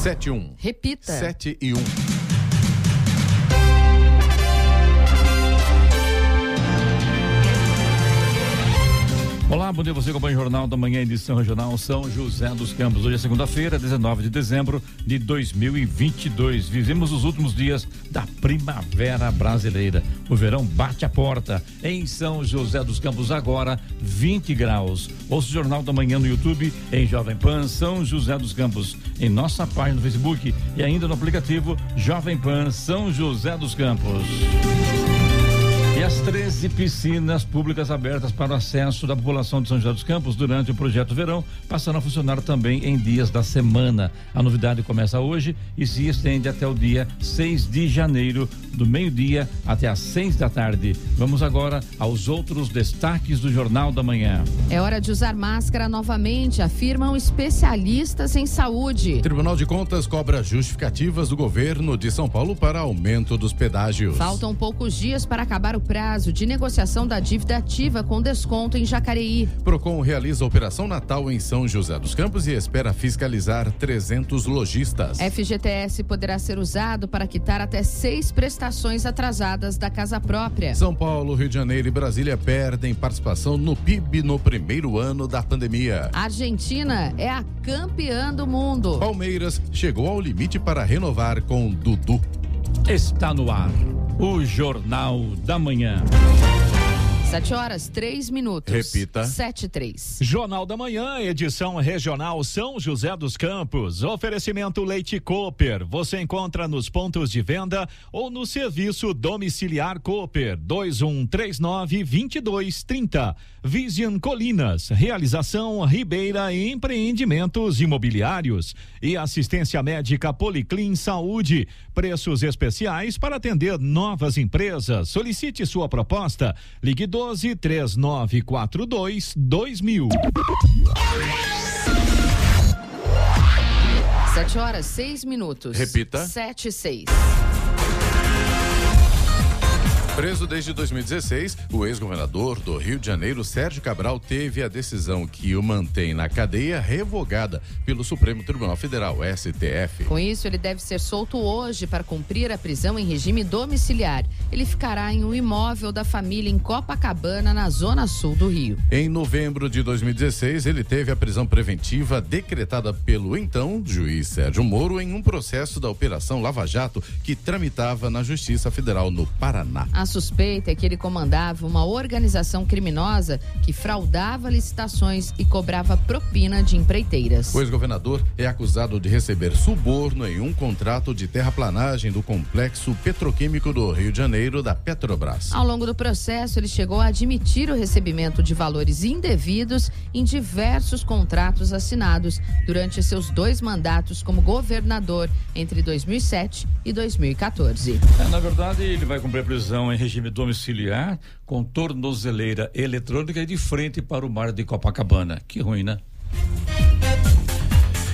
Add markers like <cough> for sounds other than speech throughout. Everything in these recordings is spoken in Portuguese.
7 e 1. Repita. 7 e 1. Olá, bom dia você acompanha o Jornal da Manhã, edição regional São José dos Campos. Hoje é segunda-feira, 19 de dezembro de 2022. Vivemos os últimos dias da primavera brasileira. O verão bate a porta. Em São José dos Campos, agora 20 graus. Ouça o Jornal da Manhã no YouTube, em Jovem Pan São José dos Campos, em nossa página no Facebook e ainda no aplicativo Jovem Pan São José dos Campos. E as 13 piscinas públicas abertas para o acesso da população de São José dos Campos durante o projeto Verão passaram a funcionar também em dias da semana. A novidade começa hoje e se estende até o dia 6 de janeiro, do meio-dia até às 6 da tarde. Vamos agora aos outros destaques do Jornal da Manhã. É hora de usar máscara novamente, afirmam especialistas em saúde. Tribunal de Contas cobra justificativas do governo de São Paulo para aumento dos pedágios. Faltam poucos dias para acabar o prazo de negociação da dívida ativa com desconto em Jacareí. Procon realiza a Operação Natal em São José dos Campos e espera fiscalizar 300 lojistas. FGTS poderá ser usado para quitar até seis prestações atrasadas da casa própria. São Paulo, Rio de Janeiro e Brasília perdem participação no PIB no primeiro ano da pandemia. Argentina é a campeã do mundo. Palmeiras chegou ao limite para renovar com Dudu. Está no ar o Jornal da Manhã. Sete horas, três minutos. Repita. Sete, três. Jornal da Manhã, edição regional São José dos Campos. Oferecimento Leite Cooper. Você encontra nos pontos de venda ou no serviço domiciliar Cooper. 2139 2230. Vision Colinas. Realização Ribeira Empreendimentos Imobiliários. E assistência médica Policlin Saúde. Preços especiais para atender novas empresas. Solicite sua proposta. Ligue 12 3942 2000. Sete horas, seis minutos. Repita. Sete, seis. Preso desde 2016, o ex-governador do Rio de Janeiro, Sérgio Cabral, teve a decisão que o mantém na cadeia revogada pelo Supremo Tribunal Federal, STF. Com isso, ele deve ser solto hoje para cumprir a prisão em regime domiciliar. Ele ficará em um imóvel da família em Copacabana, na zona sul do Rio. Em novembro de 2016, ele teve a prisão preventiva decretada pelo então juiz Sérgio Moro em um processo da Operação Lava Jato que tramitava na Justiça Federal no Paraná. A suspeita é que ele comandava uma organização criminosa que fraudava licitações e cobrava propina de empreiteiras. O ex-governador é acusado de receber suborno em um contrato de terraplanagem do complexo petroquímico do Rio de Janeiro da Petrobras. Ao longo do processo, ele chegou a admitir o recebimento de valores indevidos em diversos contratos assinados durante seus dois mandatos como governador entre 2007 e 2014. É, na verdade, ele vai cumprir a prisão em regime domiciliar com tornozeleira eletrônica e de frente para o mar de Copacabana. Que ruim, né?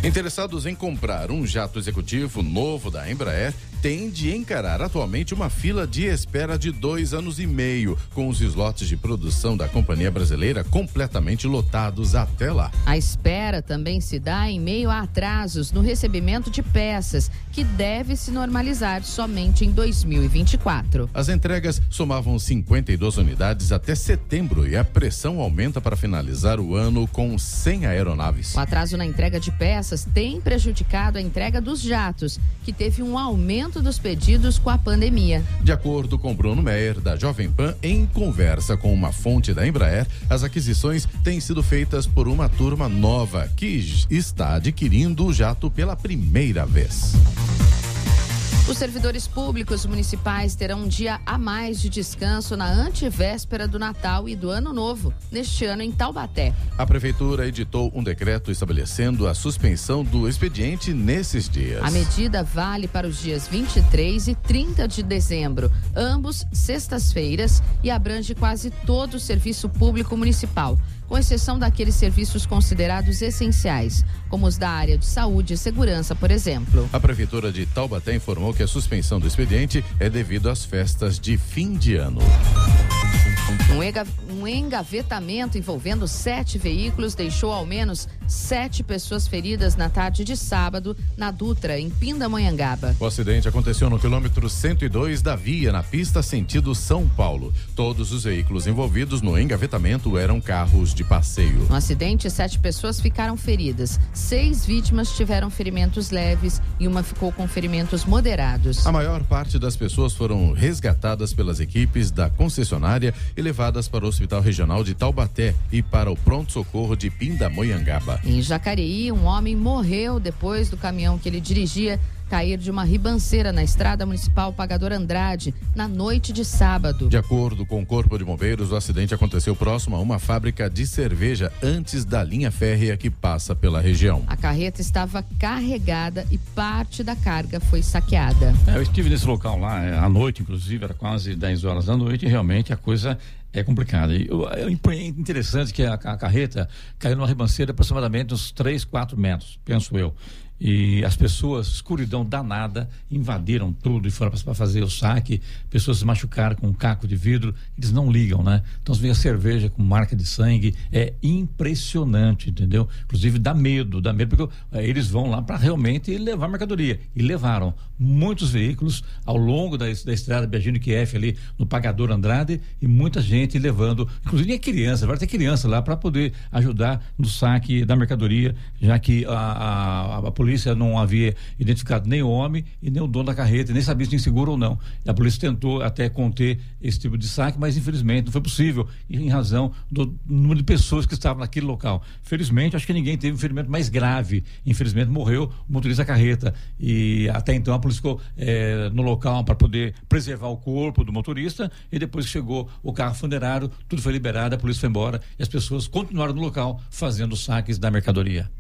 Interessados em comprar um jato executivo novo da Embraer têm de encarar atualmente uma fila de espera de dois anos e meio, com os slots de produção da companhia brasileira completamente lotados até lá. A espera também se dá em meio a atrasos no recebimento de peças, que deve se normalizar somente em 2024. As entregas somavam 52 unidades até setembro e a pressão aumenta para finalizar o ano com 100 aeronaves. O atraso na entrega de peças tem prejudicado a entrega dos jatos, que teve um aumento dos pedidos com a pandemia. De acordo com Bruno Meyer, da Jovem Pan, em conversa com uma fonte da Embraer, as aquisições têm sido feitas por uma turma nova que está adquirindo o jato pela primeira vez. Os servidores públicos municipais terão um dia a mais de descanso na antevéspera do Natal e do Ano Novo, neste ano em Taubaté. A prefeitura editou um decreto estabelecendo a suspensão do expediente nesses dias. A medida vale para os dias 23 e 30 de dezembro, ambos sextas-feiras, e abrange quase todo o serviço público municipal com exceção daqueles serviços considerados essenciais, como os da área de saúde e segurança, por exemplo. A Prefeitura de Taubaté informou que a suspensão do expediente é devido às festas de fim de ano. Um engavetamento envolvendo sete veículos deixou ao menos sete pessoas feridas na tarde de sábado na Dutra, em Pindamonhangaba. O acidente aconteceu no quilômetro 102 da via, na pista sentido São Paulo. Todos os veículos envolvidos no engavetamento eram carros de passeio. No acidente, sete pessoas ficaram feridas. Seis vítimas tiveram ferimentos leves e uma ficou com ferimentos moderados. A maior parte das pessoas foram resgatadas pelas equipes da concessionária e levadas para o Hospital Regional de Taubaté e para o pronto-socorro de Pindamonhangaba. Em Jacareí, um homem morreu depois do caminhão que ele dirigia cair de uma ribanceira na estrada municipal Pagador Andrade na noite de sábado. De acordo com o Corpo de Bombeiros, o acidente aconteceu próximo a uma fábrica de cerveja antes da linha férrea que passa pela região. A carreta estava carregada e parte da carga foi saqueada. É, eu estive nesse local lá é, à noite, inclusive, era quase 10 horas da noite e realmente a coisa é complicada. E é interessante que a, a carreta caiu numa ribanceira aproximadamente uns 3, 4 metros, penso eu e as pessoas, escuridão danada, invadiram tudo e foram para fazer o saque. Pessoas se machucaram com um caco de vidro, eles não ligam, né? Então você vê a cerveja com marca de sangue, é impressionante, entendeu? Inclusive dá medo, dá medo, porque é, eles vão lá para realmente levar mercadoria. E levaram muitos veículos ao longo da, da estrada Beijinho Kiev ali no Pagador Andrade e muita gente levando, inclusive a criança, vai ter criança lá para poder ajudar no saque da mercadoria, já que a, a, a polícia não havia identificado nem o homem e nem o dono da carreta, nem sabia se tinha seguro ou não. E a polícia tentou até conter esse tipo de saque, mas infelizmente não foi possível, em razão do número de pessoas que estavam naquele local. Felizmente, acho que ninguém teve um ferimento mais grave. Infelizmente, morreu o motorista da carreta. E até então a polícia ficou é, no local para poder preservar o corpo do motorista. E depois que chegou o carro funerário, tudo foi liberado, a polícia foi embora e as pessoas continuaram no local fazendo saques da mercadoria.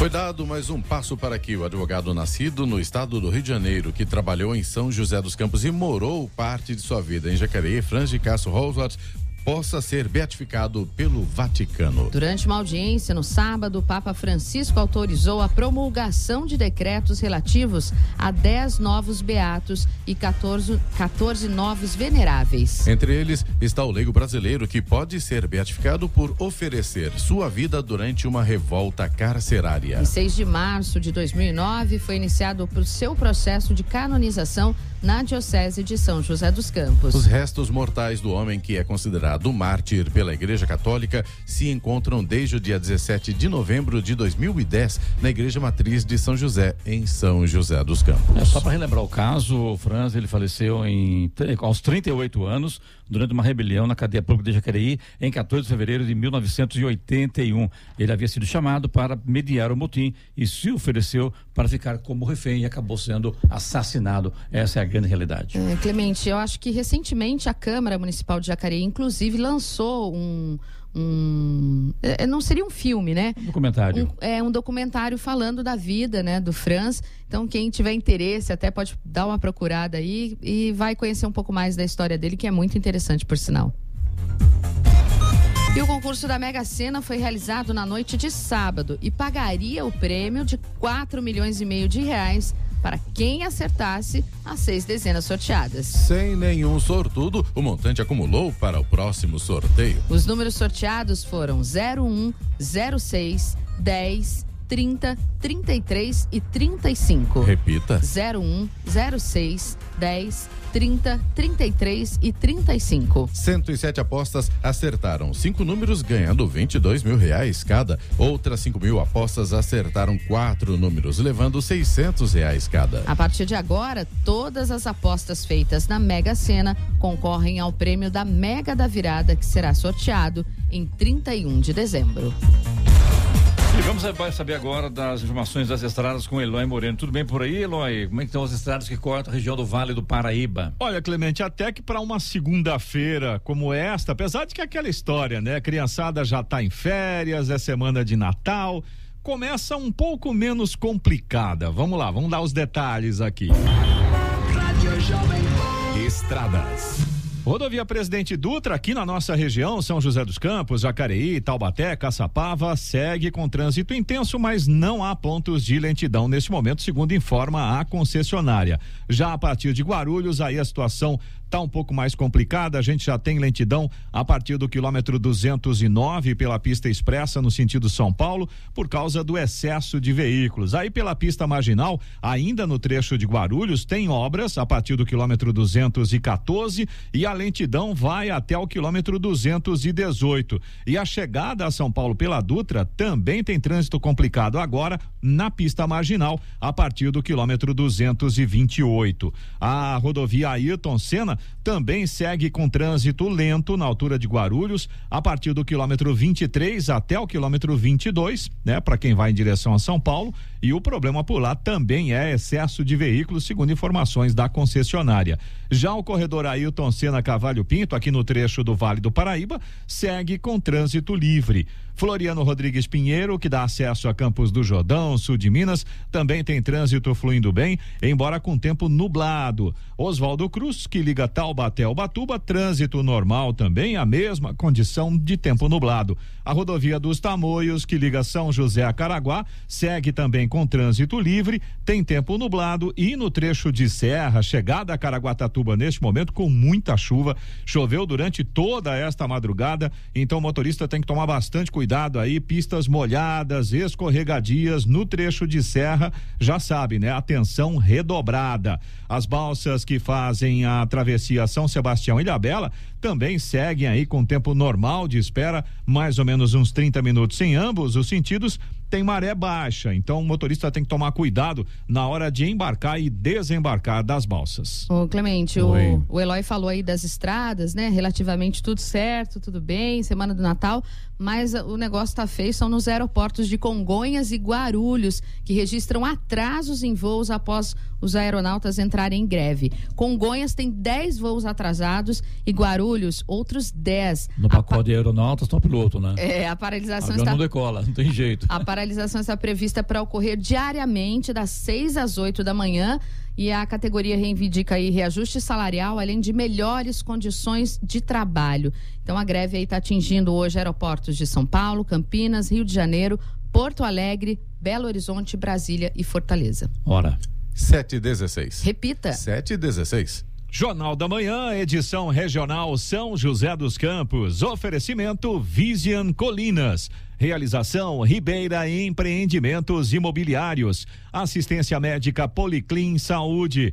Foi dado mais um passo para que o advogado nascido no estado do Rio de Janeiro, que trabalhou em São José dos Campos e morou parte de sua vida em Jacareí, Franz de Castro Roswart, possa ser beatificado pelo Vaticano. Durante uma audiência no sábado, o Papa Francisco autorizou a promulgação de decretos relativos a 10 novos beatos e 14, 14 novos veneráveis. Entre eles está o leigo brasileiro que pode ser beatificado por oferecer sua vida durante uma revolta carcerária. Em 6 de março de 2009 foi iniciado o seu processo de canonização na Diocese de São José dos Campos. Os restos mortais do homem que é considerado mártir pela Igreja Católica se encontram desde o dia 17 de novembro de 2010 na Igreja Matriz de São José, em São José dos Campos. É, só para relembrar o caso, o Franz ele faleceu em, aos 38 anos durante uma rebelião na cadeia pública de Jacareí em 14 de fevereiro de 1981. Ele havia sido chamado para mediar o motim e se ofereceu para ficar como refém e acabou sendo assassinado. Essa é a grande realidade. É, Clemente, eu acho que recentemente a Câmara Municipal de Jacareí, inclusive, lançou um um é, não seria um filme, né? Um documentário. Um, é um documentário falando da vida, né, do Franz. Então quem tiver interesse até pode dar uma procurada aí e vai conhecer um pouco mais da história dele, que é muito interessante por sinal. E o concurso da Mega Sena foi realizado na noite de sábado e pagaria o prêmio de 4 milhões e meio de reais para quem acertasse as seis dezenas sorteadas. Sem nenhum sortudo, o montante acumulou para o próximo sorteio. Os números sorteados foram 01, 06, 10, 30, 33 e 35. Repita. 01, 06, 10, 30, 33 e 35. 107 apostas acertaram cinco números, ganhando 22 mil reais cada. Outras 5 mil apostas acertaram quatro números, levando 600 reais cada. A partir de agora, todas as apostas feitas na Mega Sena concorrem ao prêmio da Mega da Virada, que será sorteado em 31 de dezembro. E vamos saber agora das informações das estradas com Eloy Moreno. Tudo bem por aí, Eloy? Como é que estão as estradas que cortam a região do Vale do Paraíba? Olha, Clemente, até que para uma segunda-feira como esta, apesar de que aquela história, né? A criançada já está em férias, é semana de Natal, começa um pouco menos complicada. Vamos lá, vamos dar os detalhes aqui. Estradas. Rodovia Presidente Dutra, aqui na nossa região, São José dos Campos, Jacareí, Taubaté, Caçapava, segue com trânsito intenso, mas não há pontos de lentidão neste momento, segundo informa a concessionária. Já a partir de Guarulhos, aí a situação tá um pouco mais complicada. A gente já tem lentidão a partir do quilômetro 209 pela pista expressa no sentido São Paulo, por causa do excesso de veículos. Aí pela pista marginal, ainda no trecho de Guarulhos, tem obras a partir do quilômetro 214 e a lentidão vai até o quilômetro 218. E a chegada a São Paulo pela Dutra também tem trânsito complicado agora na pista marginal a partir do quilômetro 228. A rodovia Ayrton Senna também segue com trânsito lento na altura de Guarulhos, a partir do quilômetro 23 até o quilômetro 22, né, para quem vai em direção a São Paulo. E o problema por lá também é excesso de veículos, segundo informações da concessionária. Já o corredor Ailton Senna Cavalho Pinto, aqui no trecho do Vale do Paraíba, segue com trânsito livre. Floriano Rodrigues Pinheiro, que dá acesso a Campos do Jordão, sul de Minas, também tem trânsito fluindo bem, embora com tempo nublado. Oswaldo Cruz, que liga Taubaté ao Batuba, trânsito normal também, a mesma condição de tempo nublado. A rodovia dos Tamoios, que liga São José a Caraguá, segue também com trânsito livre, tem tempo nublado e no trecho de serra, chegada a Caraguatatuba neste momento com muita chuva, choveu durante toda esta madrugada, então o motorista tem que tomar bastante cuidado cuidado aí, pistas molhadas, escorregadias no trecho de serra, já sabe, né? Atenção redobrada. As balsas que fazem a travessia São Sebastião e Ilhabela também seguem aí com tempo normal de espera, mais ou menos uns 30 minutos em ambos os sentidos tem maré baixa, então o motorista tem que tomar cuidado na hora de embarcar e desembarcar das balsas. Ô Clemente, o, o Eloy falou aí das estradas, né? Relativamente tudo certo, tudo bem, semana do Natal, mas o negócio tá feio, são nos aeroportos de Congonhas e Guarulhos, que registram atrasos em voos após os aeronautas entrarem em greve. Congonhas tem 10 voos atrasados e Guarulhos outros 10. No pacote de aeronautas, top piloto, né? É, a paralisação está... não decola, não tem jeito. A paralisação está prevista para ocorrer diariamente, das 6 às 8 da manhã. E a categoria reivindica aí reajuste salarial, além de melhores condições de trabalho. Então a greve aí está atingindo hoje aeroportos de São Paulo, Campinas, Rio de Janeiro, Porto Alegre, Belo Horizonte, Brasília e Fortaleza. Ora. 7 e 16. Repita. 7 e 16. Jornal da Manhã, edição regional São José dos Campos. Oferecimento Vision Colinas. Realização Ribeira Empreendimentos Imobiliários. Assistência médica Policlin Saúde.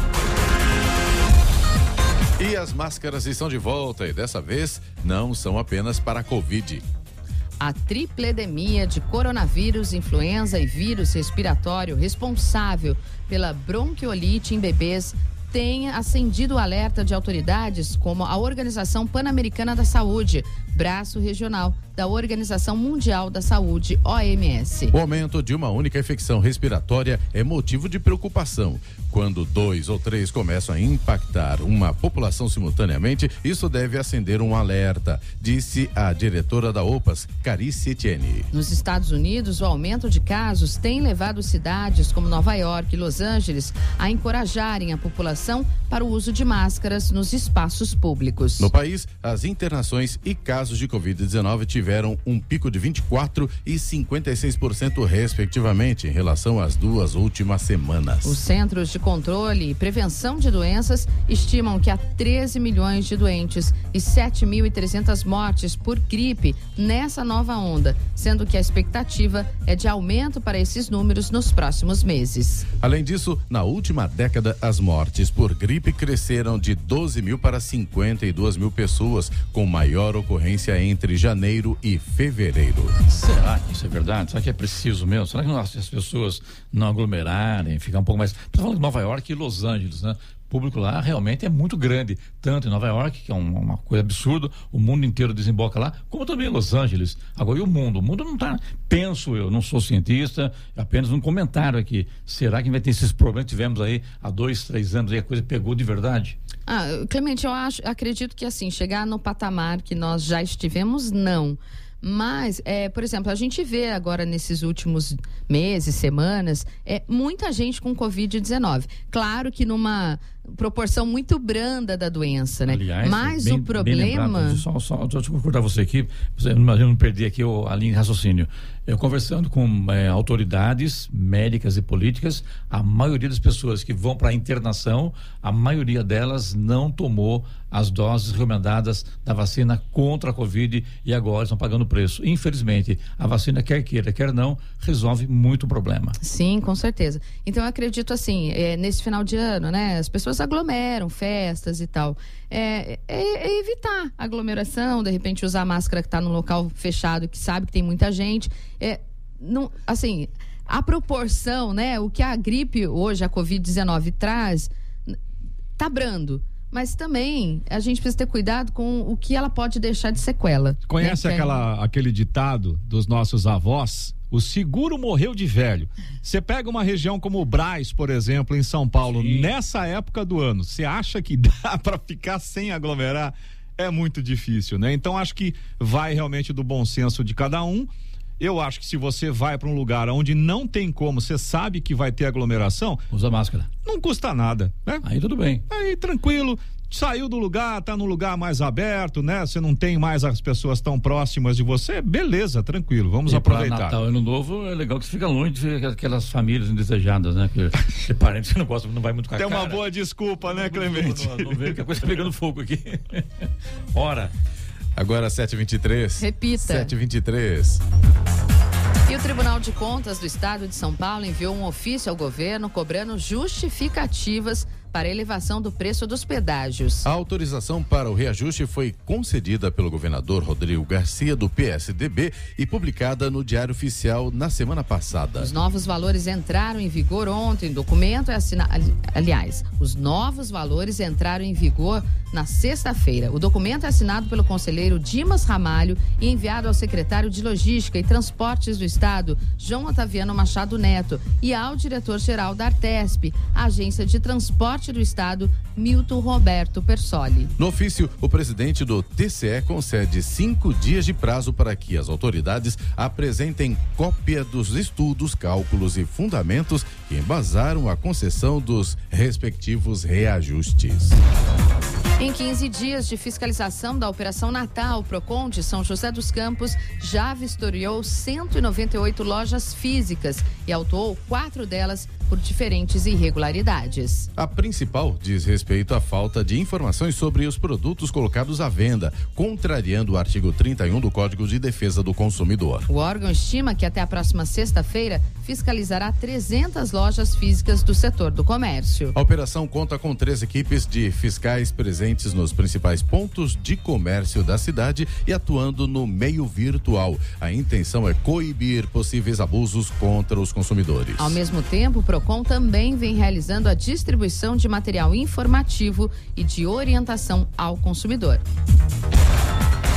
E as máscaras estão de volta e dessa vez não são apenas para a Covid. A tripledemia de coronavírus, influenza e vírus respiratório responsável pela bronquiolite em bebês tem acendido o alerta de autoridades como a Organização Pan-Americana da Saúde, braço regional da Organização Mundial da Saúde, OMS. O aumento de uma única infecção respiratória é motivo de preocupação. Quando dois ou três começam a impactar uma população simultaneamente, isso deve acender um alerta, disse a diretora da OPAS, Carice Etienne. Nos Estados Unidos, o aumento de casos tem levado cidades como Nova York e Los Angeles a encorajarem a população para o uso de máscaras nos espaços públicos. No país, as internações e casos de Covid-19 tiveram um pico de 24% e 56%, respectivamente, em relação às duas últimas semanas. Os Centros de Controle e Prevenção de Doenças estimam que há 13 milhões de doentes e 7.300 mortes por gripe nessa nova onda, sendo que a expectativa é de aumento para esses números nos próximos meses. Além disso, na última década, as mortes por gripe cresceram de 12 mil para 52 mil pessoas, com maior ocorrência entre janeiro e fevereiro. Será que isso é verdade? Será que é preciso mesmo? Será que não, as pessoas não aglomerarem, ficar um pouco mais. Estou falando de Nova York e Los Angeles, né? Público lá realmente é muito grande, tanto em Nova York, que é uma, uma coisa absurda, o mundo inteiro desemboca lá, como também em Los Angeles. Agora, e o mundo? O mundo não está, penso eu, não sou cientista, apenas um comentário aqui. Será que vai ter esses problemas que tivemos aí há dois, três anos e a coisa pegou de verdade? Ah, Clemente, eu acho, acredito que assim, chegar no patamar que nós já estivemos, não Mas, é, por exemplo, a gente vê agora nesses últimos meses, semanas, é, muita gente com Covid-19. Claro que numa proporção muito branda da doença, né? Aliás, Mas bem, o problema. Bem só, só, deixa eu cortar você aqui, imagina não perder aqui o, a linha de raciocínio. Eu conversando com é, autoridades médicas e políticas, a maioria das pessoas que vão para a internação, a maioria delas não tomou as doses recomendadas da vacina contra a Covid e agora estão pagando preço. Infelizmente, a vacina, quer queira, quer não, resolve muito problema. Sim, com certeza. Então, eu acredito assim, é, nesse final de ano, né, as pessoas aglomeram, festas e tal. É, é, é evitar aglomeração, de repente usar máscara que está no local fechado, que sabe que tem muita gente. É, não, assim, a proporção, né, o que a gripe hoje, a Covid-19 traz, tá brando mas também a gente precisa ter cuidado com o que ela pode deixar de sequela. Conhece né? aquela, aquele ditado dos nossos avós? O seguro morreu de velho. Você pega uma região como o Braz, por exemplo, em São Paulo, Sim. nessa época do ano, você acha que <laughs> dá para ficar sem aglomerar? É muito difícil, né? Então acho que vai realmente do bom senso de cada um. Eu acho que se você vai para um lugar onde não tem como, você sabe que vai ter aglomeração, usa máscara. Não custa nada, né? Aí tudo bem. Aí tranquilo, saiu do lugar, tá num lugar mais aberto, né? Você não tem mais as pessoas tão próximas de você, beleza, tranquilo, vamos e aproveitar. Natal Ano Novo é legal que você fica longe de aquelas famílias indesejadas, né? Que, que parente que não gosta, não vai muito com a Tem cara. uma boa desculpa, né, Clemente? Não, não, não vê que a coisa tá pegando fogo aqui. <laughs> Ora. Agora 7h23. Repita. 7h23. E o Tribunal de Contas do Estado de São Paulo enviou um ofício ao governo cobrando justificativas para elevação do preço dos pedágios. A autorização para o reajuste foi concedida pelo governador Rodrigo Garcia, do PSDB, e publicada no Diário Oficial na semana passada. Os novos valores entraram em vigor ontem. O documento é assinado. Aliás, os novos valores entraram em vigor na sexta-feira. O documento é assinado pelo conselheiro Dimas Ramalho e enviado ao secretário de Logística e Transportes do Estado, João Otaviano Machado Neto, e ao diretor-geral da Artesp, agência de transporte Norte do Estado, Milton Roberto Persoli. No ofício, o presidente do TCE concede cinco dias de prazo para que as autoridades apresentem cópia dos estudos, cálculos e fundamentos que embasaram a concessão dos respectivos reajustes. Em 15 dias de fiscalização da Operação Natal, o Procon de São José dos Campos já vistoriou 198 lojas físicas e autuou quatro delas por diferentes irregularidades. A principal diz respeito à falta de informações sobre os produtos colocados à venda, contrariando o artigo 31 do Código de Defesa do Consumidor. O órgão estima que até a próxima sexta-feira fiscalizará 300 lojas físicas do setor do comércio. A operação conta com três equipes de fiscais presentes nos principais pontos de comércio da cidade e atuando no meio virtual. A intenção é coibir possíveis abusos contra os consumidores. Ao mesmo tempo, o Procon também vem realizando a distribuição de material informativo e de orientação ao consumidor.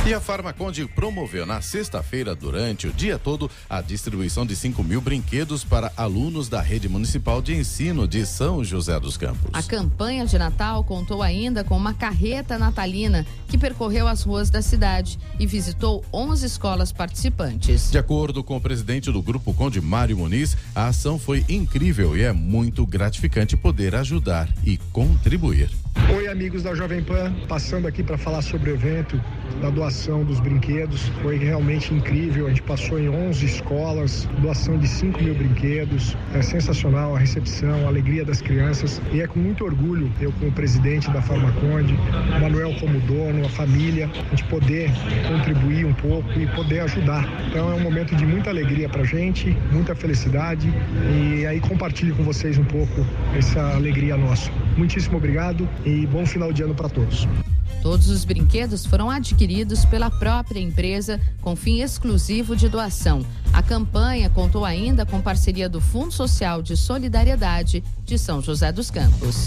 E a Farmaconde promoveu na sexta-feira, durante o dia todo, a distribuição de 5 mil brinquedos para alunos da rede municipal de ensino de São José dos Campos. A campanha de Natal contou ainda com uma carreta natalina que percorreu as ruas da cidade e visitou 11 escolas participantes. De acordo com o presidente do Grupo Conde Mário Muniz, a ação foi incrível e é muito gratificante poder ajudar e contribuir. Oi, amigos da Jovem Pan, passando aqui para falar sobre o evento da doação dos brinquedos. Foi realmente incrível. A gente passou em 11 escolas, doação de 5 mil brinquedos. É sensacional a recepção, a alegria das crianças. E é com muito orgulho, eu como presidente da Farmaconde, Manuel como dono, a família, a gente poder contribuir um pouco e poder ajudar. Então é um momento de muita alegria para gente, muita felicidade. E aí compartilho com vocês um pouco essa alegria nossa. Muitíssimo obrigado e bom final de ano para todos. Todos os brinquedos foram adquiridos pela própria empresa com fim exclusivo de doação. A campanha contou ainda com parceria do Fundo Social de Solidariedade de São José dos Campos.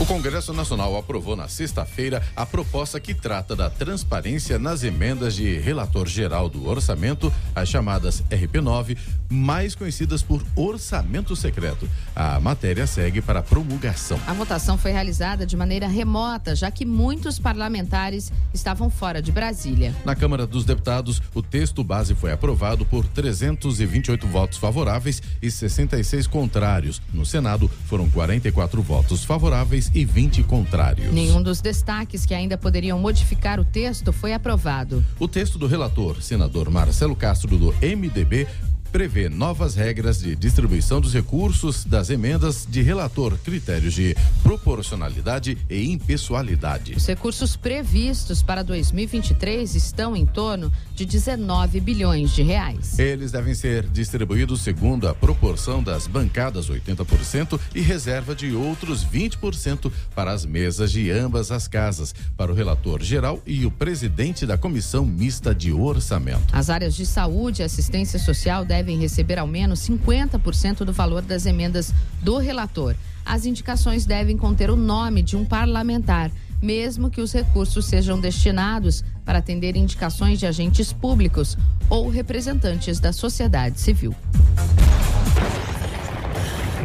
O Congresso Nacional aprovou na sexta-feira a proposta que trata da transparência nas emendas de relator geral do orçamento, as chamadas RP9, mais conhecidas por orçamento secreto. A matéria segue para promulgação. A votação foi realizada de maneira remota, já que muitos parlamentares estavam fora de Brasília. Na Câmara dos Deputados, o texto base foi aprovado por 328 votos favoráveis e 66 contrários. No Senado, foram 44 votos favoráveis e 20 contrários. Nenhum dos destaques que ainda poderiam modificar o texto foi aprovado. O texto do relator, senador Marcelo Castro, do MDB, prevê novas regras de distribuição dos recursos das emendas de relator, critérios de proporcionalidade e impessoalidade. Os recursos previstos para 2023 estão em torno de 19 bilhões de reais. Eles devem ser distribuídos segundo a proporção das bancadas 80% e reserva de outros 20% para as mesas de ambas as casas, para o relator geral e o presidente da comissão mista de orçamento. As áreas de saúde e assistência social devem devem receber ao menos 50% do valor das emendas do relator. As indicações devem conter o nome de um parlamentar, mesmo que os recursos sejam destinados para atender indicações de agentes públicos ou representantes da sociedade civil.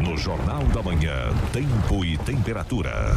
No Jornal da Manhã, tempo e temperatura.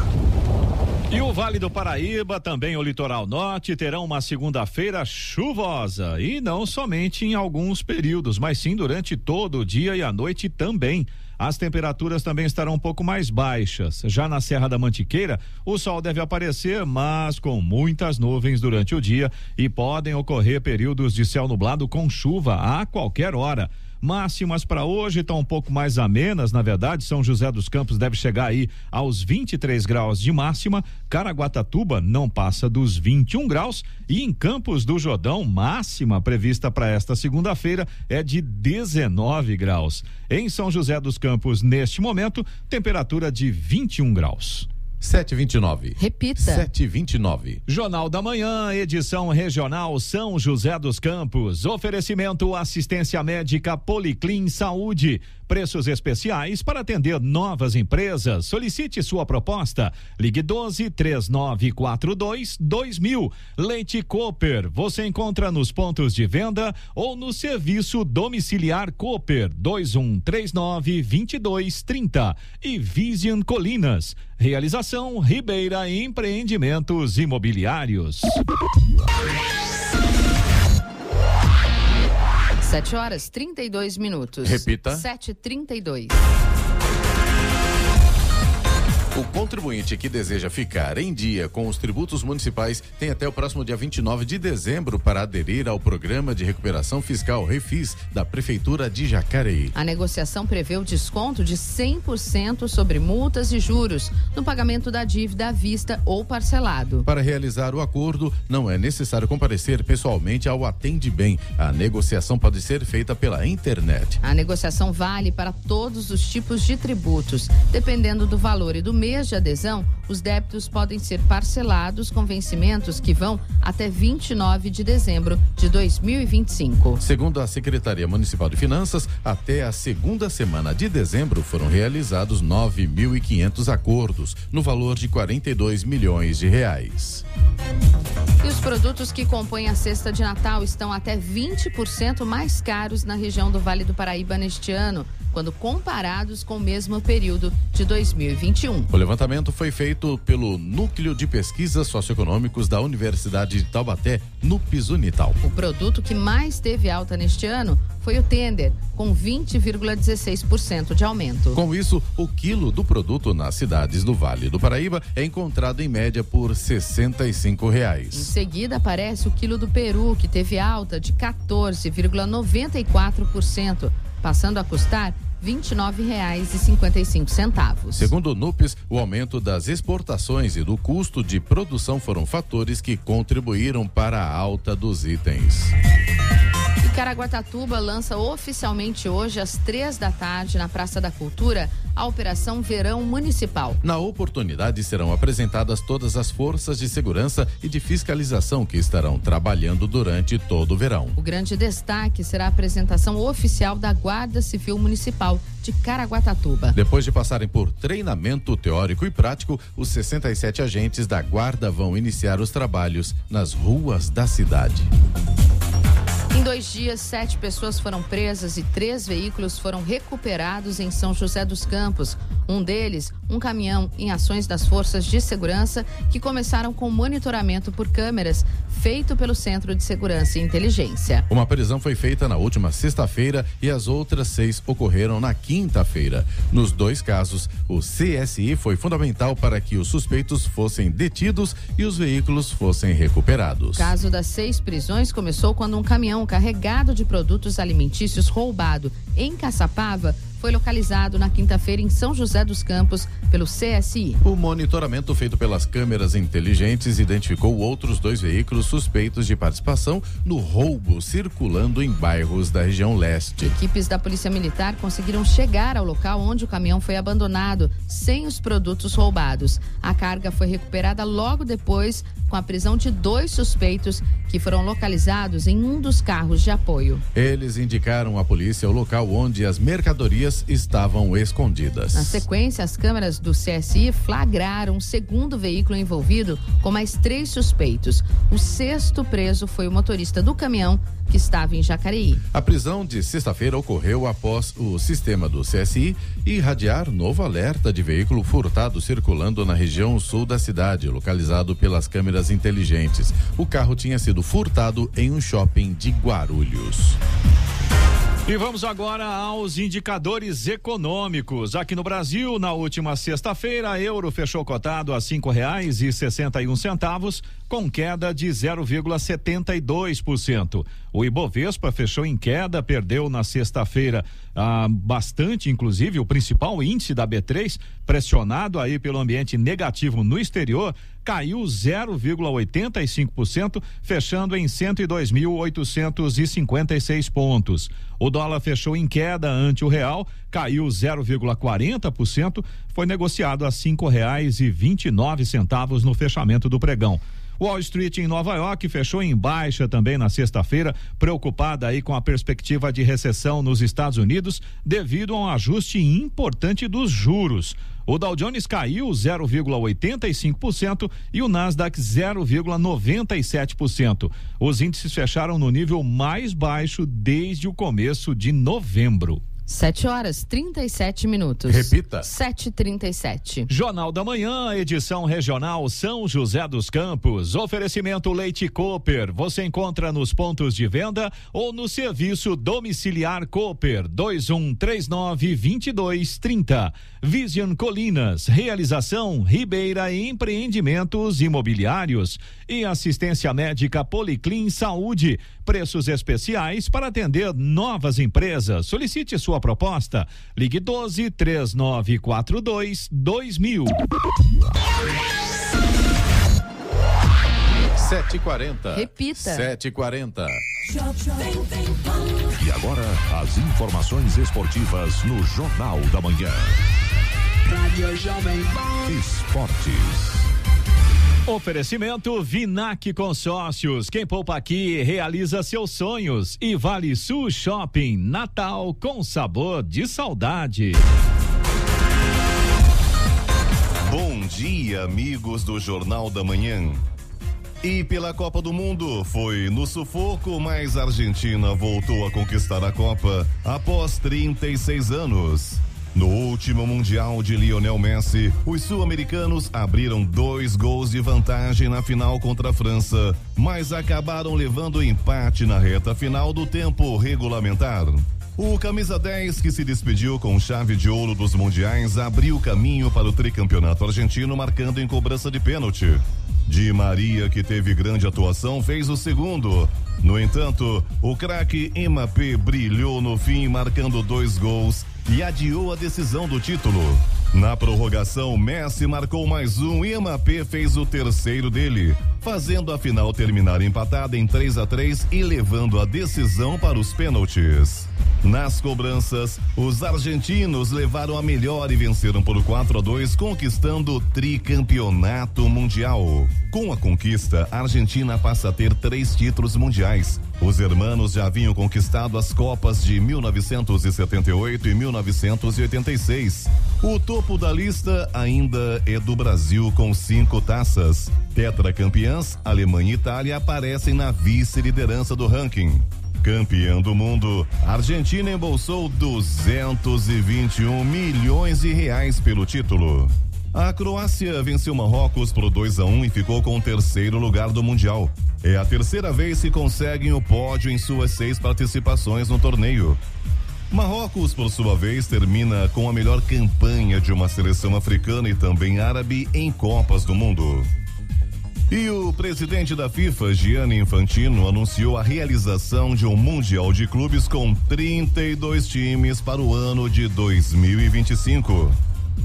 E o Vale do Paraíba, também o litoral norte, terão uma segunda-feira chuvosa. E não somente em alguns períodos, mas sim durante todo o dia e a noite também. As temperaturas também estarão um pouco mais baixas. Já na Serra da Mantiqueira, o sol deve aparecer, mas com muitas nuvens durante o dia e podem ocorrer períodos de céu nublado com chuva a qualquer hora. Máximas para hoje estão um pouco mais amenas, na verdade. São José dos Campos deve chegar aí aos 23 graus de máxima. Caraguatatuba não passa dos 21 graus. E em Campos do Jordão, máxima prevista para esta segunda-feira é de 19 graus. Em São José dos Campos, neste momento, temperatura de 21 graus. 729. Repita. 729. Jornal da Manhã, edição regional São José dos Campos. Oferecimento assistência médica Policlin Saúde. Preços especiais para atender novas empresas. Solicite sua proposta. Ligue 12 3942 2000. Leite Cooper. Você encontra nos pontos de venda ou no serviço domiciliar Cooper 2139 2230. E Vision Colinas. Realização Ribeira Empreendimentos Imobiliários. 7 horas 32 minutos. Repita. 7h32. O contribuinte que deseja ficar em dia com os tributos municipais tem até o próximo dia 29 de dezembro para aderir ao programa de recuperação fiscal Refis da Prefeitura de Jacareí. A negociação prevê o desconto de 100% sobre multas e juros no pagamento da dívida à vista ou parcelado. Para realizar o acordo, não é necessário comparecer pessoalmente ao Atende Bem. A negociação pode ser feita pela internet. A negociação vale para todos os tipos de tributos, dependendo do valor e do mês de adesão, os débitos podem ser parcelados com vencimentos que vão até 29 de dezembro de 2025. Segundo a Secretaria Municipal de Finanças, até a segunda semana de dezembro foram realizados 9.500 acordos, no valor de 42 milhões de reais. E os produtos que compõem a cesta de Natal estão até 20% mais caros na região do Vale do Paraíba neste ano quando comparados com o mesmo período de 2021. O levantamento foi feito pelo Núcleo de Pesquisas Socioeconômicos da Universidade de Taubaté, no Pisunital. O produto que mais teve alta neste ano foi o tender, com 20,16% de aumento. Com isso, o quilo do produto nas cidades do Vale do Paraíba é encontrado em média por 65 reais. Em seguida aparece o quilo do peru, que teve alta de 14,94%, passando a custar R$ 29,55. Segundo o NUPES, o aumento das exportações e do custo de produção foram fatores que contribuíram para a alta dos itens. Caraguatatuba lança oficialmente hoje às três da tarde na Praça da Cultura a Operação Verão Municipal. Na oportunidade serão apresentadas todas as forças de segurança e de fiscalização que estarão trabalhando durante todo o verão. O grande destaque será a apresentação oficial da Guarda Civil Municipal de Caraguatatuba. Depois de passarem por treinamento teórico e prático, os 67 agentes da Guarda vão iniciar os trabalhos nas ruas da cidade. Em dois dias, sete pessoas foram presas e três veículos foram recuperados em São José dos Campos. Um deles, um caminhão em ações das forças de segurança que começaram com monitoramento por câmeras feito pelo Centro de Segurança e Inteligência. Uma prisão foi feita na última sexta-feira e as outras seis ocorreram na quinta-feira. Nos dois casos, o CSI foi fundamental para que os suspeitos fossem detidos e os veículos fossem recuperados. O caso das seis prisões começou quando um caminhão carregado de produtos alimentícios roubado em Caçapava foi localizado na quinta-feira em São José dos Campos pelo CSI. O monitoramento feito pelas câmeras inteligentes identificou outros dois veículos suspeitos de participação no roubo circulando em bairros da região leste. Equipes da Polícia Militar conseguiram chegar ao local onde o caminhão foi abandonado, sem os produtos roubados. A carga foi recuperada logo depois com a prisão de dois suspeitos que foram localizados em um dos carros de apoio. Eles indicaram à polícia o local onde as mercadorias estavam escondidas. Na sequência, as câmeras do CSI flagraram um segundo veículo envolvido com mais três suspeitos. O sexto preso foi o motorista do caminhão que estava em Jacareí. A prisão de sexta-feira ocorreu após o sistema do CSI irradiar novo alerta de veículo furtado circulando na região sul da cidade, localizado pelas câmeras inteligentes. O carro tinha sido furtado em um shopping de Guarulhos. E vamos agora aos indicadores econômicos. Aqui no Brasil, na última sexta-feira, euro fechou cotado a cinco reais e sessenta e um centavos, com queda de 0,72%. O Ibovespa fechou em queda, perdeu na sexta-feira ah, bastante, inclusive o principal índice da B3, pressionado aí pelo ambiente negativo no exterior, caiu 0,85%, fechando em 102.856 pontos. O dólar fechou em queda ante o real, caiu 0,40%, foi negociado a cinco reais e vinte nove centavos no fechamento do pregão. Wall Street em Nova York fechou em baixa também na sexta-feira, preocupada aí com a perspectiva de recessão nos Estados Unidos devido a um ajuste importante dos juros. O Dow Jones caiu 0,85% e o Nasdaq 0,97%. Os índices fecharam no nível mais baixo desde o começo de novembro. 7 horas 37 minutos. Repita. 7h37. Jornal da Manhã, edição regional São José dos Campos. Oferecimento Leite Cooper. Você encontra nos pontos de venda ou no serviço domiciliar Cooper 2139 2230. Vision Colinas. Realização Ribeira Empreendimentos Imobiliários e assistência médica Policlin Saúde. Preços especiais para atender novas empresas. Solicite sua proposta. Ligue 12 3942 2000. 7h40. Repita. 7h40. E agora, as informações esportivas no Jornal da Manhã. Rádio Jovem Pan. Esportes. Oferecimento Vinac Consórcios. Quem poupa aqui realiza seus sonhos. E Vale Sul Shopping. Natal com sabor de saudade. Bom dia, amigos do Jornal da Manhã. E pela Copa do Mundo, foi no sufoco, mas a Argentina voltou a conquistar a Copa após 36 anos. No último Mundial de Lionel Messi, os sul-americanos abriram dois gols de vantagem na final contra a França, mas acabaram levando empate na reta final do tempo regulamentar. O camisa 10, que se despediu com chave de ouro dos mundiais, abriu caminho para o tricampeonato argentino, marcando em cobrança de pênalti. Di Maria, que teve grande atuação, fez o segundo. No entanto, o craque Mbappé brilhou no fim, marcando dois gols e adiou a decisão do título. Na prorrogação, Messi marcou mais um e Mbappé fez o terceiro dele, fazendo a final terminar empatada em 3 a 3 e levando a decisão para os pênaltis. Nas cobranças, os argentinos levaram a melhor e venceram por 4 a 2, conquistando o tricampeonato mundial. Com a conquista, a Argentina passa a ter três títulos mundiais. Os hermanos já haviam conquistado as Copas de 1978 e 1986. O topo da lista ainda é do Brasil com cinco taças. Tetracampeãs, Alemanha e Itália aparecem na vice-liderança do ranking. Campeã do mundo, a Argentina embolsou 221 milhões de reais pelo título. A Croácia venceu Marrocos por 2 a 1 e ficou com o terceiro lugar do Mundial. É a terceira vez que conseguem o pódio em suas seis participações no torneio. Marrocos, por sua vez, termina com a melhor campanha de uma seleção africana e também árabe em Copas do Mundo. E o presidente da FIFA, Gianni Infantino, anunciou a realização de um Mundial de Clubes com 32 times para o ano de 2025.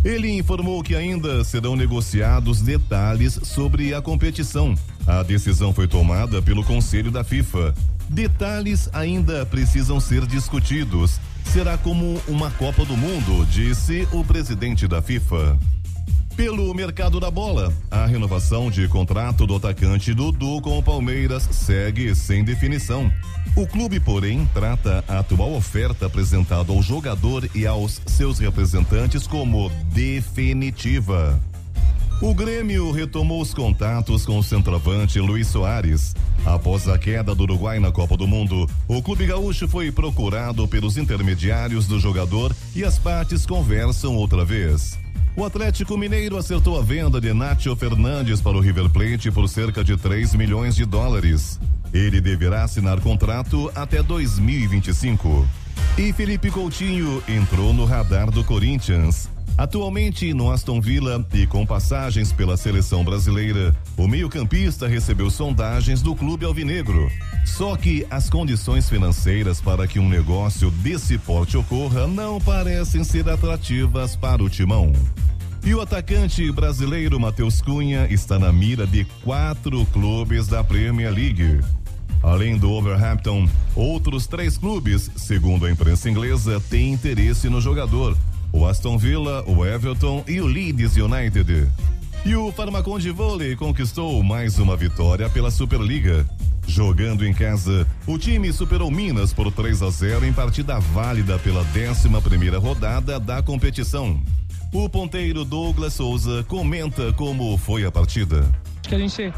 Ele informou que ainda serão negociados detalhes sobre a competição. A decisão foi tomada pelo Conselho da FIFA. Detalhes ainda precisam ser discutidos. Será como uma Copa do Mundo, disse o presidente da FIFA. Pelo mercado da bola, a renovação de contrato do atacante Dudu com o Palmeiras segue sem definição. O clube, porém, trata a atual oferta apresentada ao jogador e aos seus representantes como definitiva. O Grêmio retomou os contatos com o centroavante Luiz Soares. Após a queda do Uruguai na Copa do Mundo, o clube gaúcho foi procurado pelos intermediários do jogador e as partes conversam outra vez. O Atlético Mineiro acertou a venda de Nacho Fernandes para o River Plate por cerca de 3 milhões de dólares. Ele deverá assinar contrato até 2025. E Felipe Coutinho entrou no radar do Corinthians. Atualmente no Aston Villa e com passagens pela seleção brasileira, o meio-campista recebeu sondagens do clube alvinegro. Só que as condições financeiras para que um negócio desse porte ocorra não parecem ser atrativas para o timão. E o atacante brasileiro Matheus Cunha está na mira de quatro clubes da Premier League. Além do Overhampton, outros três clubes, segundo a imprensa inglesa, têm interesse no jogador: o Aston Villa, o Everton e o Leeds United. E o Farmacon de Vôlei conquistou mais uma vitória pela Superliga. Jogando em casa, o time superou Minas por 3 a 0 em partida válida pela 11 primeira rodada da competição. O ponteiro Douglas Souza comenta como foi a partida. Acho que a gente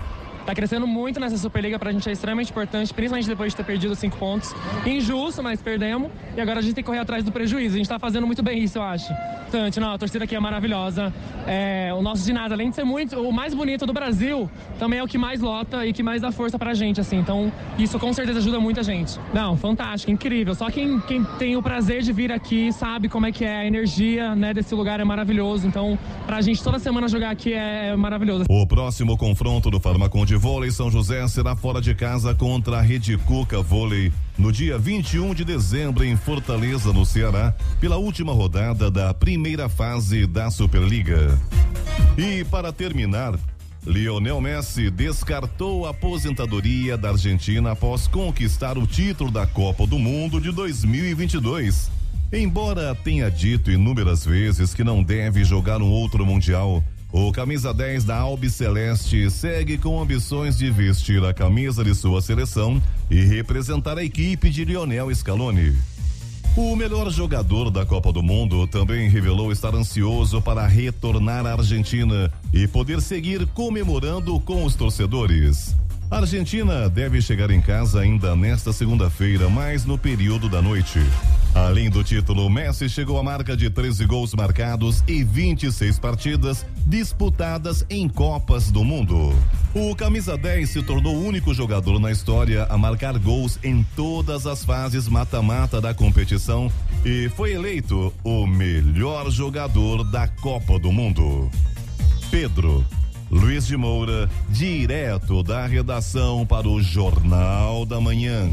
Tá crescendo muito nessa Superliga, pra gente é extremamente importante, principalmente depois de ter perdido cinco pontos. Injusto, mas perdemos. E agora a gente tem que correr atrás do prejuízo. A gente tá fazendo muito bem isso, eu acho. Portanto, não, a torcida aqui é maravilhosa. É, o nosso ginásio, além de ser muito o mais bonito do Brasil, também é o que mais lota e que mais dá força pra gente, assim. Então, isso com certeza ajuda muita gente. Não, fantástico, incrível. Só quem, quem tem o prazer de vir aqui sabe como é que é a energia, né, desse lugar é maravilhoso. Então, pra gente toda semana jogar aqui é maravilhoso. O próximo confronto do Farmacon de Vôlei São José será fora de casa contra a Rede Cuca Vôlei no dia 21 de dezembro em Fortaleza, no Ceará, pela última rodada da primeira fase da Superliga. E para terminar, Lionel Messi descartou a aposentadoria da Argentina após conquistar o título da Copa do Mundo de 2022. Embora tenha dito inúmeras vezes que não deve jogar um outro Mundial, o camisa 10 da Albi Celeste segue com ambições de vestir a camisa de sua seleção e representar a equipe de Lionel Scaloni. O melhor jogador da Copa do Mundo também revelou estar ansioso para retornar à Argentina e poder seguir comemorando com os torcedores. A Argentina deve chegar em casa ainda nesta segunda-feira, mais no período da noite. Além do título, Messi chegou à marca de 13 gols marcados e 26 partidas disputadas em Copas do Mundo. O camisa 10 se tornou o único jogador na história a marcar gols em todas as fases mata-mata da competição e foi eleito o melhor jogador da Copa do Mundo. Pedro Luiz de Moura, direto da redação para o Jornal da Manhã.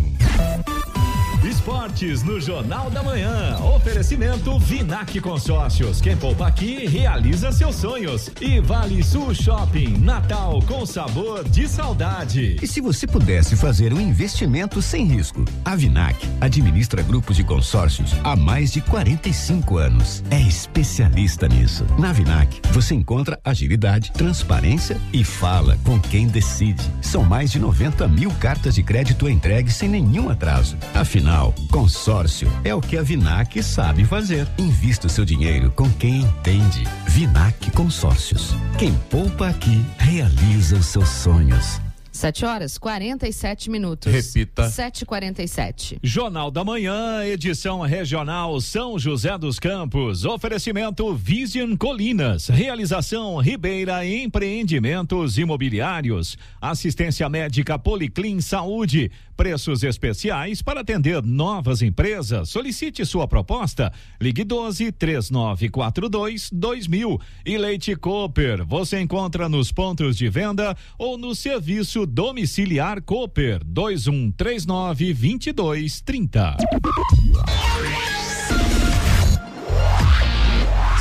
Esportes no Jornal da Manhã. Oferecimento Vinac Consórcios. Quem poupa aqui realiza seus sonhos. E Vale Sul Shopping. Natal com sabor de saudade. E se você pudesse fazer um investimento sem risco? A Vinac administra grupos de consórcios há mais de 45 anos. É especialista nisso. Na Vinac, você encontra agilidade, transparência e fala com quem decide. São mais de 90 mil cartas de crédito entregues sem nenhum atraso. Afinal, consórcio é o que a Vinac sabe fazer. Invista o seu dinheiro com quem entende. Vinac Consórcios. Quem poupa aqui realiza os seus sonhos. 7 horas 47 minutos. Repita. 7h47. Jornal da Manhã, edição regional São José dos Campos. Oferecimento Vision Colinas. Realização Ribeira Empreendimentos Imobiliários. Assistência médica Policlin Saúde. Preços especiais para atender novas empresas. Solicite sua proposta. Ligue 12 3942 2000. E Leite Cooper. Você encontra nos pontos de venda ou no serviço domiciliar Cooper 2139 2230.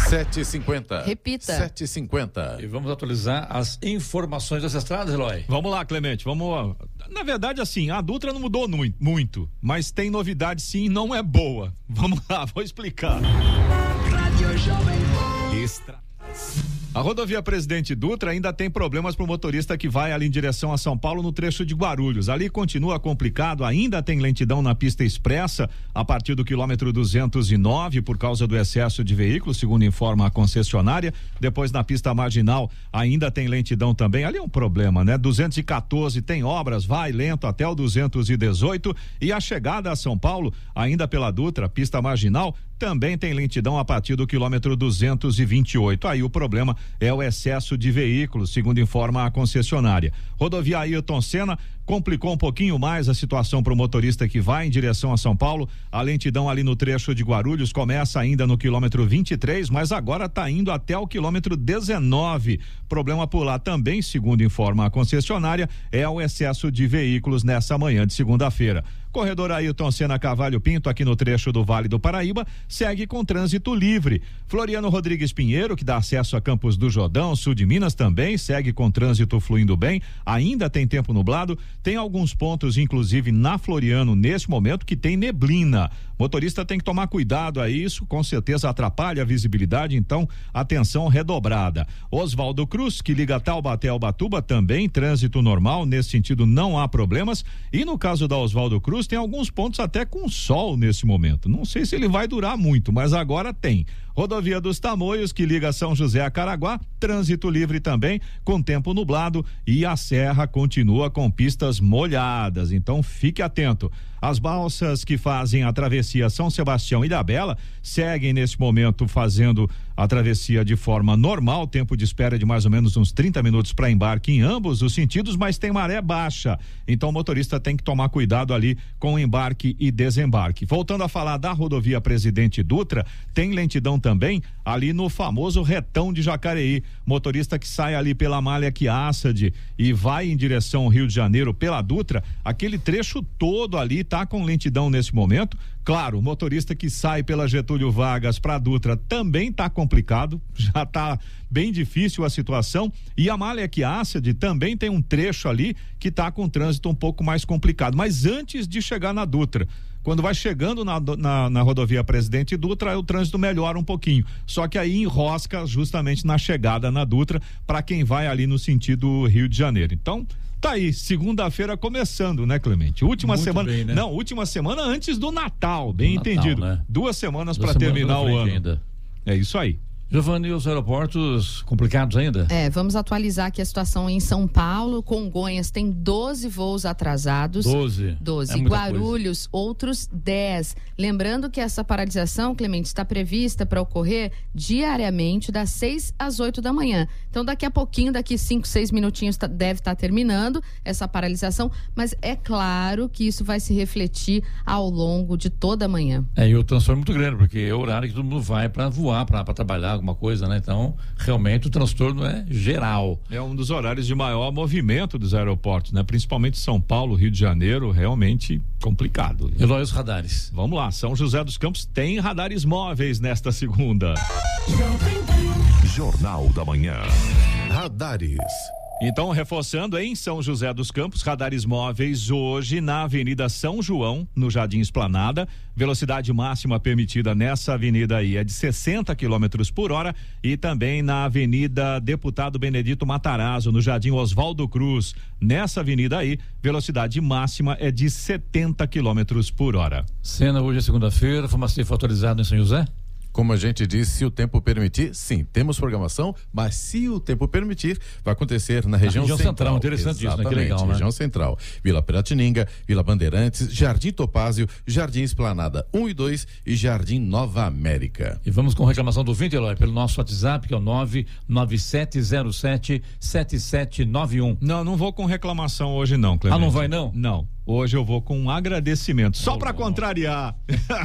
7h50. Repita. 7h50. E vamos atualizar as informações dessas estradas, Eloy. Vamos lá, Clemente, vamos. Na verdade, assim, a Dutra não mudou muito, mas tem novidade sim, não é boa. Vamos lá, <laughs> vou explicar. Rádio Jovem Pan. A rodovia Presidente Dutra ainda tem problemas para o motorista que vai ali em direção a São Paulo no trecho de Guarulhos. Ali continua complicado, ainda tem lentidão na pista expressa a partir do quilômetro 209 por causa do excesso de veículos, segundo informa a concessionária. Depois na pista marginal ainda tem lentidão também. Ali é um problema, né? 214 tem obras, vai lento até o 218 e a chegada a São Paulo ainda pela Dutra, pista marginal, também tem lentidão a partir do quilômetro 228. Aí o problema é o excesso de veículos, segundo informa a concessionária. Rodovia Ailton Senna complicou um pouquinho mais a situação para o motorista que vai em direção a São Paulo. A lentidão ali no trecho de Guarulhos começa ainda no quilômetro 23, mas agora está indo até o quilômetro 19. Problema por lá também, segundo informa a concessionária, é o excesso de veículos nessa manhã de segunda-feira. Corredor Ailton Senna Cavalho Pinto, aqui no trecho do Vale do Paraíba, segue com trânsito livre. Floriano Rodrigues Pinheiro, que dá acesso a Campos do Jordão, sul de Minas também, segue com trânsito fluindo bem. Ainda tem tempo nublado. Tem alguns pontos, inclusive na Floriano, nesse momento, que tem neblina. Motorista tem que tomar cuidado a isso, com certeza atrapalha a visibilidade, então atenção redobrada. Oswaldo Cruz, que liga Taubaté ao Batuba, também trânsito normal, nesse sentido não há problemas. E no caso da Oswaldo Cruz, tem alguns pontos até com sol nesse momento. Não sei se ele vai durar muito, mas agora tem. Rodovia dos Tamoios, que liga São José a Caraguá, trânsito livre também, com tempo nublado e a serra continua com pistas molhadas, então fique atento. As balsas que fazem a travessia São Sebastião e Ilhabela seguem nesse momento fazendo a travessia de forma normal, tempo de espera de mais ou menos uns 30 minutos para embarque em ambos os sentidos, mas tem maré baixa. Então o motorista tem que tomar cuidado ali com embarque e desembarque. Voltando a falar da rodovia Presidente Dutra, tem lentidão também ali no famoso retão de Jacareí. Motorista que sai ali pela Malha Quiaçade e vai em direção ao Rio de Janeiro pela Dutra, aquele trecho todo ali tá com lentidão nesse momento. Claro, o motorista que sai pela Getúlio Vargas para Dutra também tá complicado, <laughs> já tá bem difícil a situação. E a Malha Quiaçade também tem um trecho ali que tá com trânsito um pouco mais complicado. Mas antes de chegar na Dutra, quando vai chegando na, na, na, rodovia Presidente Dutra, o trânsito melhora um pouquinho. Só que aí enrosca justamente na chegada na Dutra para quem vai ali no sentido Rio de Janeiro. Então, tá aí, segunda-feira começando, né, Clemente? Última Muito semana. bem, né? Não, última semana antes do Natal, bem Natal, entendido. né? Duas semanas para terminar o ano. ainda. É isso aí. Giovanni, os aeroportos complicados ainda? É, vamos atualizar aqui a situação em São Paulo. Congonhas tem 12 voos atrasados. 12. 12. É Guarulhos, outros 10. Lembrando que essa paralisação, Clemente, está prevista para ocorrer diariamente das 6 às 8 da manhã. Então, daqui a pouquinho, daqui 5, 6 minutinhos, tá- deve estar terminando essa paralisação. Mas é claro que isso vai se refletir ao longo de toda a manhã. É, e o transtorno é muito grande, porque é o horário que todo mundo vai para voar, para trabalhar alguma coisa, né? Então, realmente o transtorno é geral. É um dos horários de maior movimento dos aeroportos, né? Principalmente São Paulo, Rio de Janeiro, realmente complicado. Eloy, os radares. Vamos lá, São José dos Campos tem radares móveis nesta segunda. Jornal da Manhã. Radares. Então, reforçando em São José dos Campos, radares móveis hoje na Avenida São João, no Jardim Esplanada. Velocidade máxima permitida nessa avenida aí é de 60 quilômetros por hora e também na Avenida Deputado Benedito Matarazzo, no Jardim Oswaldo Cruz. Nessa avenida aí, velocidade máxima é de 70 quilômetros por hora. Cena hoje é segunda-feira, farmácia atualizado em São José? Como a gente disse, se o tempo permitir, sim, temos programação, mas se o tempo permitir, vai acontecer na região, região central. central. Interessante isso, né? Que Exatamente, legal, né? região central. Vila Piratininga, Vila Bandeirantes, Jardim Topázio, Jardim Esplanada 1 e 2 e Jardim Nova América. E vamos com reclamação do ouvinte, Eloy, pelo nosso WhatsApp, que é o 99707 7791. Não, não vou com reclamação hoje não, Clemente. Ah, não vai não? Não. Hoje eu vou com um agradecimento, só para contrariar.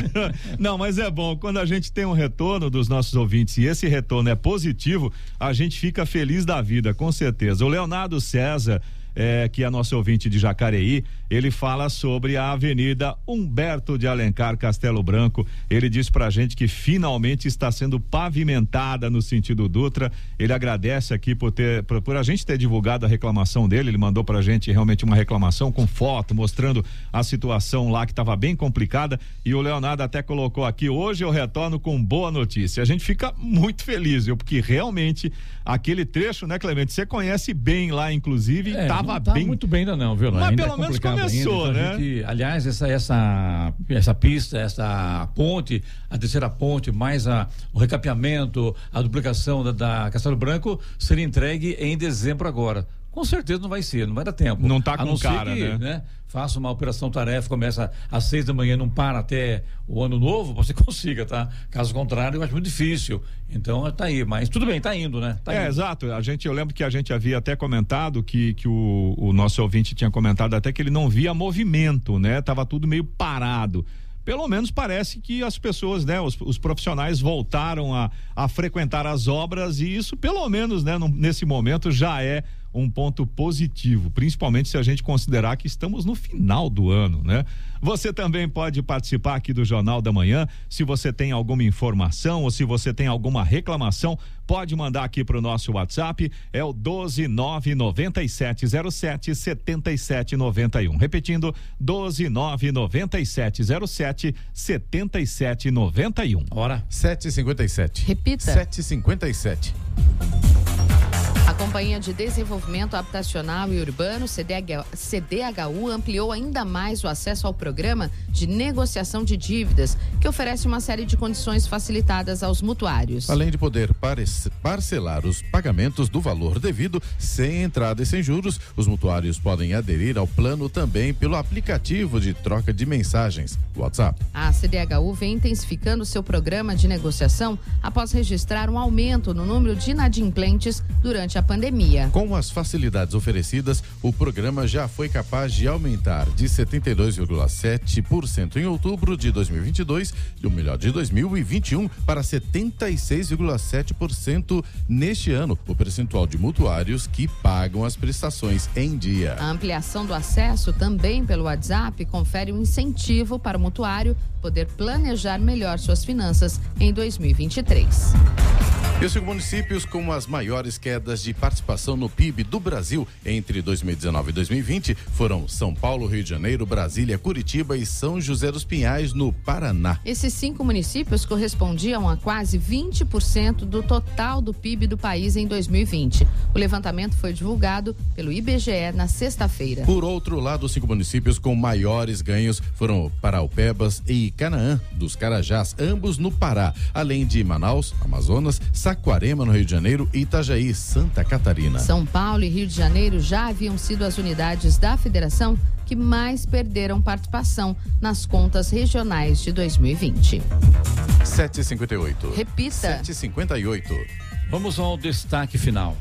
<laughs> não, mas é bom, quando a gente tem um retorno dos nossos ouvintes e esse retorno é positivo, a gente fica feliz da vida, com certeza. O Leonardo César é, que é nosso ouvinte de Jacareí, ele fala sobre a Avenida Humberto de Alencar Castelo Branco. Ele diz pra gente que finalmente está sendo pavimentada no sentido Dutra. Ele agradece aqui por ter por, por a gente ter divulgado a reclamação dele. Ele mandou pra gente realmente uma reclamação com foto mostrando a situação lá que estava bem complicada e o Leonardo até colocou aqui hoje eu retorno com boa notícia. A gente fica muito feliz, viu? Porque realmente aquele trecho, né, Clemente, você conhece bem lá inclusive, É, tava tá bem muito bem ainda não, viu? Mas Ainda pelo é menos começou, ainda, então né? gente- aliás, essa, essa, essa pista, essa ponte, a terceira ponte, mais a, o recapeamento, a duplicação da, da Castelo Branco, seria entregue em dezembro agora. Com certeza não vai ser, não vai dar tempo. Não tá A com não cara, que, né? Faça uma operação tarefa, começa às seis da manhã, não para até o ano novo, <laughs> você consiga, tá? Caso contrário, eu acho muito difícil. Então, tá aí, mas tudo bem, tá indo, né? Tá é, indo. exato. A gente, eu lembro que a gente havia até comentado que, que o, o nosso ouvinte tinha comentado até que ele não via movimento, né? Tava tudo meio parado. Pelo menos parece que as pessoas, né, os, os profissionais voltaram a, a frequentar as obras e isso, pelo menos, né, num- nesse momento já é um ponto positivo, principalmente se a gente considerar que estamos no final do ano, né? Você também pode participar aqui do Jornal da Manhã. Se você tem alguma informação ou se você tem alguma reclamação, pode mandar aqui para o nosso WhatsApp. É o 1299707 7791. Repetindo, 1299707 7791. Hora. 757. Repita. 757. A Companhia de Desenvolvimento Habitacional e Urbano, CDH, CDHU, ampliou ainda mais o acesso ao programa de negociação de dívidas, que oferece uma série de condições facilitadas aos mutuários. Além de poder parcelar os pagamentos do valor devido sem entrada e sem juros, os mutuários podem aderir ao plano também pelo aplicativo de troca de mensagens, WhatsApp. A CDHU vem intensificando seu programa de negociação após registrar um aumento no número de inadimplentes durante a pandemia. Com as facilidades oferecidas, o programa já foi capaz de aumentar de 72,7% em outubro de 2022, e o melhor de 2021, para 76,7% neste ano, o percentual de mutuários que pagam as prestações em dia. A ampliação do acesso também pelo WhatsApp confere um incentivo para o mutuário poder planejar melhor suas finanças em 2023. E os cinco municípios com as maiores quedas de participação no PIB do Brasil entre 2019 e 2020 foram São Paulo, Rio de Janeiro, Brasília, Curitiba e São José dos Pinhais, no Paraná. Esses cinco municípios correspondiam a quase 20% do total do PIB do país em 2020. O levantamento foi divulgado pelo IBGE na sexta-feira. Por outro lado, os cinco municípios com maiores ganhos foram Paraupebas e Canaã dos Carajás, ambos no Pará, além de Manaus, Amazonas, Saquarema, no Rio de Janeiro e Itajaí, Santa Catarina. São Paulo e Rio de Janeiro já haviam sido as unidades da federação que mais perderam participação nas contas regionais de 2020. 758. Repita. 758. Vamos ao destaque final.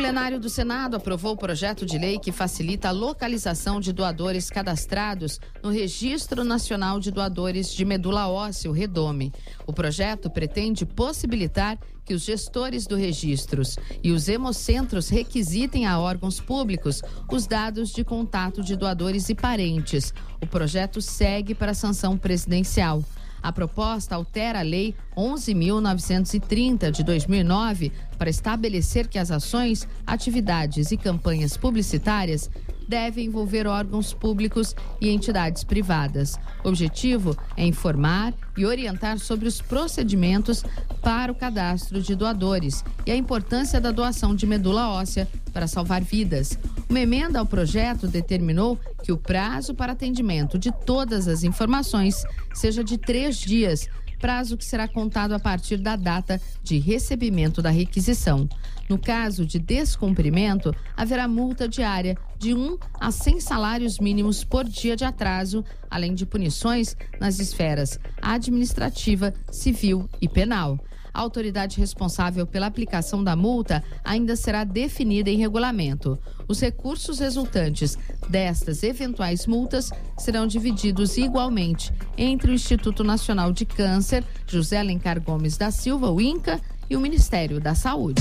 Plenário do Senado aprovou o projeto de lei que facilita a localização de doadores cadastrados no Registro Nacional de Doadores de Medula Óssea, o REDOME. O projeto pretende possibilitar que os gestores do registros e os hemocentros requisitem a órgãos públicos os dados de contato de doadores e parentes. O projeto segue para a sanção presidencial. A proposta altera a Lei 11.930 de 2009 para estabelecer que as ações, atividades e campanhas publicitárias deve envolver órgãos públicos e entidades privadas. O objetivo é informar e orientar sobre os procedimentos para o cadastro de doadores e a importância da doação de medula óssea para salvar vidas. Uma emenda ao projeto determinou que o prazo para atendimento de todas as informações seja de três dias, prazo que será contado a partir da data de recebimento da requisição. No caso de descumprimento, haverá multa diária de 1 a 100 salários mínimos por dia de atraso, além de punições nas esferas administrativa, civil e penal. A autoridade responsável pela aplicação da multa ainda será definida em regulamento. Os recursos resultantes destas eventuais multas serão divididos igualmente entre o Instituto Nacional de Câncer, José Alencar Gomes da Silva, o INCA, e o Ministério da Saúde.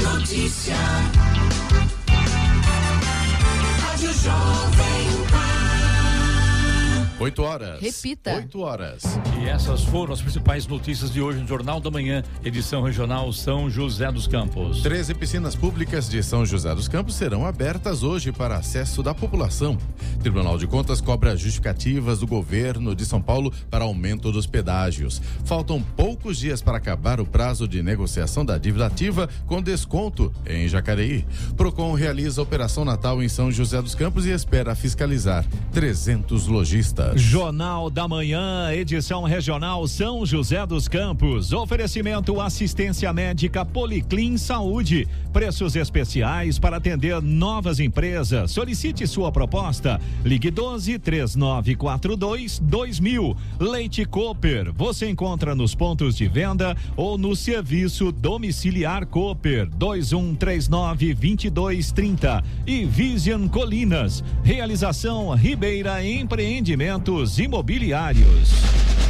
Notícia. Rádio Jovem. 8 horas. Repita. 8 horas. E essas foram as principais notícias de hoje no Jornal da Manhã, edição regional São José dos Campos. 13 piscinas públicas de São José dos Campos serão abertas hoje para acesso da população. Tribunal de Contas cobra justificativas do governo de São Paulo para aumento dos pedágios. Faltam poucos dias para acabar o prazo de negociação da dívida ativa com desconto em Jacareí. Procon realiza Operação Natal em São José dos Campos e espera fiscalizar 300 lojistas. Jornal da Manhã, edição regional São José dos Campos. Oferecimento assistência médica Policlin Saúde. Preços especiais para atender novas empresas. Solicite sua proposta. Ligue 12 3942 2000. Leite Cooper. Você encontra nos pontos de venda ou no serviço domiciliar Cooper 2139 2230. E Vision Colinas. Realização Ribeira Investimentos Imobiliários.